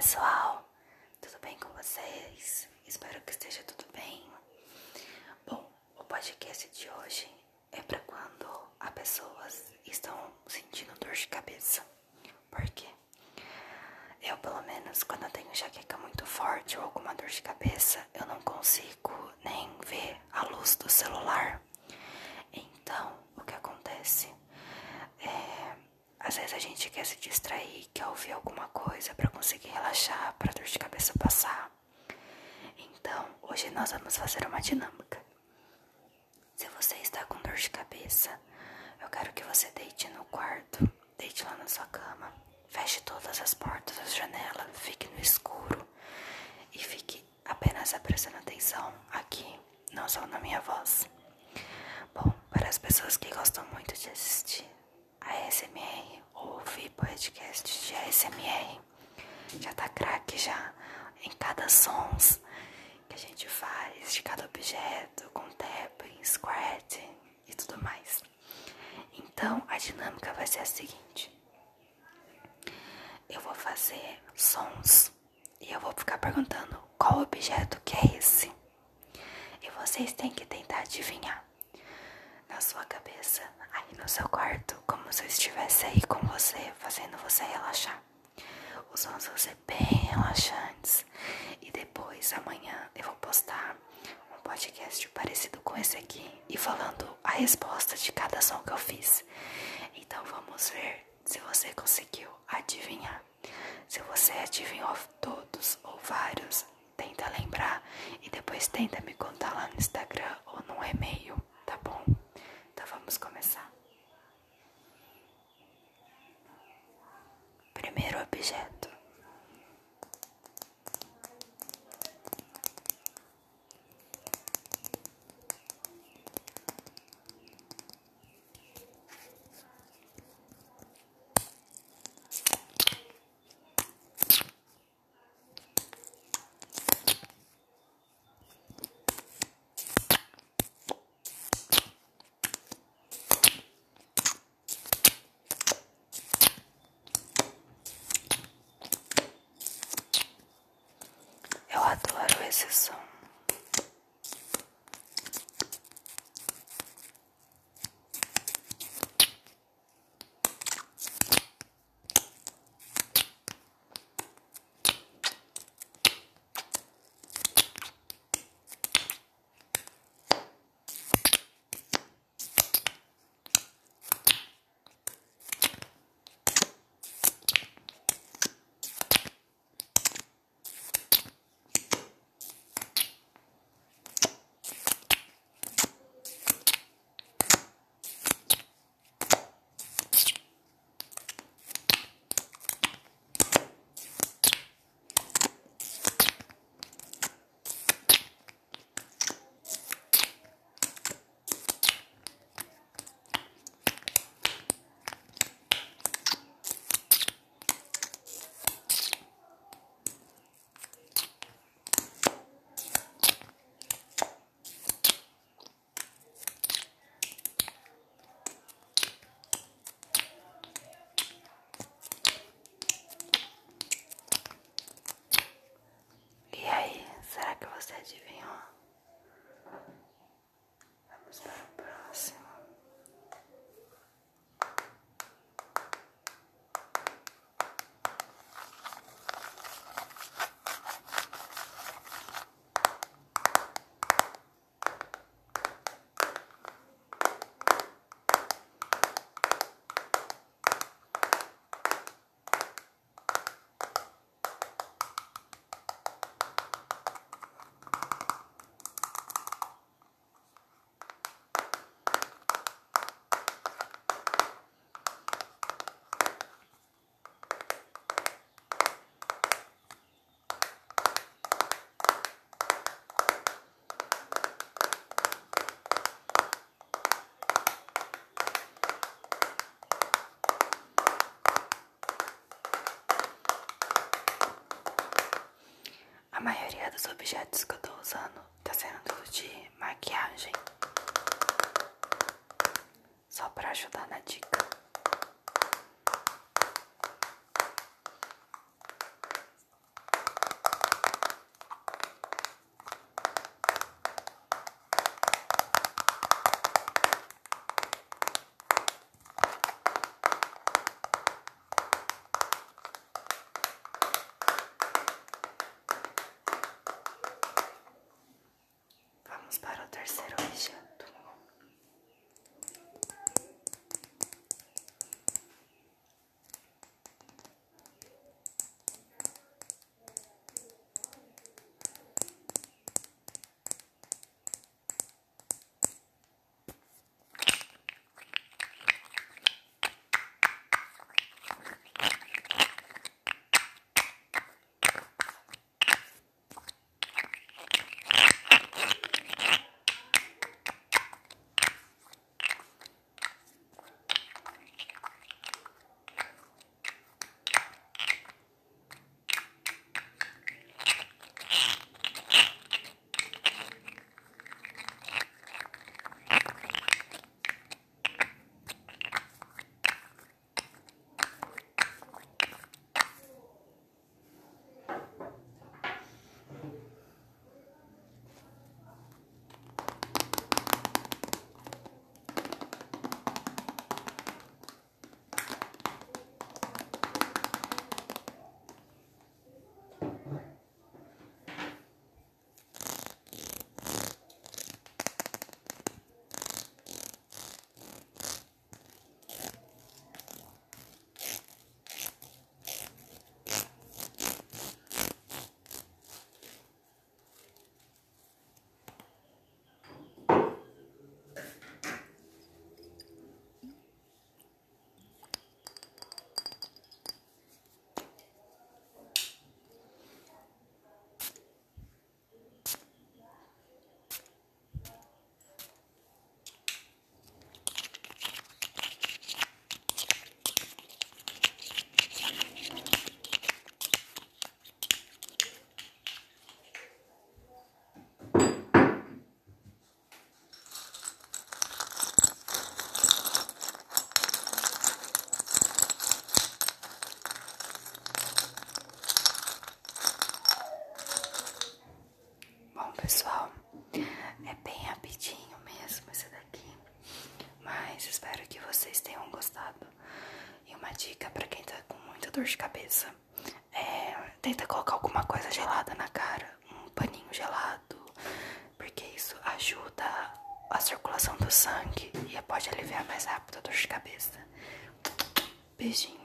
pessoal, tudo bem com vocês? Espero que esteja tudo bem. Bom, o podcast de hoje é para quando as pessoas estão sentindo dor de cabeça. Por quê? Eu, pelo menos, quando eu tenho jaqueca muito forte ou alguma dor de cabeça, eu não consigo nem ver a luz do celular. Então, o que acontece? É, às vezes a gente quer se distrair, quer ouvir alguma coisa para conseguir relaxar, para dor de cabeça passar. Então, hoje nós vamos fazer uma dinâmica. Se você está com dor de cabeça, eu quero que você deite no quarto, deite lá na sua cama, feche todas as portas, as janelas, fique no escuro e fique apenas prestando atenção aqui, não só na minha voz. Bom, para as pessoas que gostam muito de assistir a ASMR ou ouvir podcast de ASMR, já tá craque já em cada sons que a gente faz de cada objeto, com tapping, squirting e tudo mais. Então a dinâmica vai ser a seguinte: eu vou fazer sons e eu vou ficar perguntando qual objeto que é esse. E vocês têm que tentar adivinhar na sua cabeça, aí no seu quarto, como se eu estivesse aí com você, fazendo você relaxar. Os vão ser bem relaxantes. E depois, amanhã, eu vou postar um podcast parecido com esse aqui e falando a resposta de cada som que eu fiz. Então vamos ver se você conseguiu adivinhar. Se você adivinhou todos ou vários, tenta lembrar e depois tenta me contar lá no Instagram ou no e-mail, tá bom? Então vamos começar. Иисусом. A maioria dos objetos que eu tô usando tá sendo de maquiagem. Só pra ajudar na dica. Muita dor de cabeça. É, tenta colocar alguma coisa gelada na cara, um paninho gelado, porque isso ajuda a circulação do sangue e pode aliviar mais rápido a dor de cabeça. Beijinho.